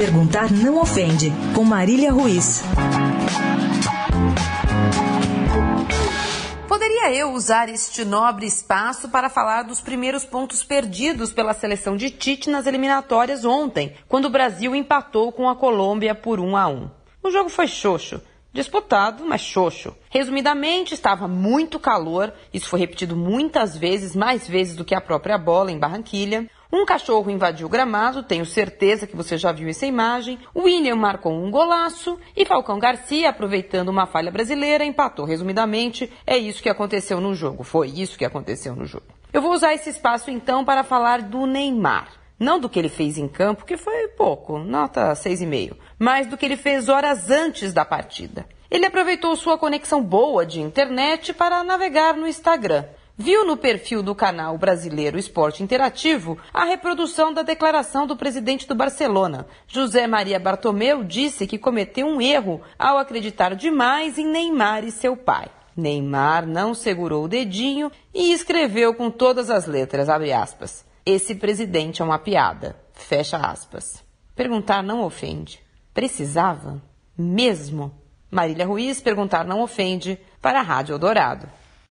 Perguntar não ofende, com Marília Ruiz. Poderia eu usar este nobre espaço para falar dos primeiros pontos perdidos pela seleção de Tite nas eliminatórias ontem, quando o Brasil empatou com a Colômbia por 1 a 1. O jogo foi xoxo. Disputado, mas xoxo. Resumidamente, estava muito calor, isso foi repetido muitas vezes, mais vezes do que a própria bola em Barranquilha. Um cachorro invadiu o gramado, tenho certeza que você já viu essa imagem. William marcou um golaço e Falcão Garcia, aproveitando uma falha brasileira, empatou. Resumidamente, é isso que aconteceu no jogo. Foi isso que aconteceu no jogo. Eu vou usar esse espaço então para falar do Neymar. Não do que ele fez em campo, que foi pouco, nota 6,5, mas do que ele fez horas antes da partida. Ele aproveitou sua conexão boa de internet para navegar no Instagram. Viu no perfil do canal brasileiro Esporte Interativo a reprodução da declaração do presidente do Barcelona. José Maria Bartomeu disse que cometeu um erro ao acreditar demais em Neymar e seu pai. Neymar não segurou o dedinho e escreveu com todas as letras, aspas. Esse presidente é uma piada. Fecha aspas. Perguntar não ofende. Precisava? Mesmo? Marília Ruiz, perguntar não ofende para a Rádio Eldorado.